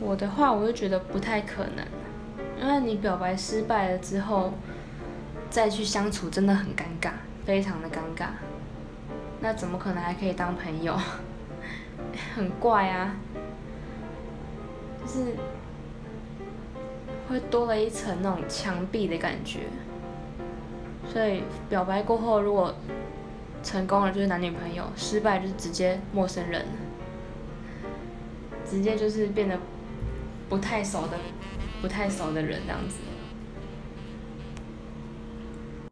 我的话，我就觉得不太可能，因为你表白失败了之后，再去相处真的很尴尬，非常的尴尬。那怎么可能还可以当朋友？很怪啊，就是会多了一层那种墙壁的感觉。所以表白过后，如果成功了就是男女朋友，失败就是直接陌生人，直接就是变得不太熟的、不太熟的人这样子。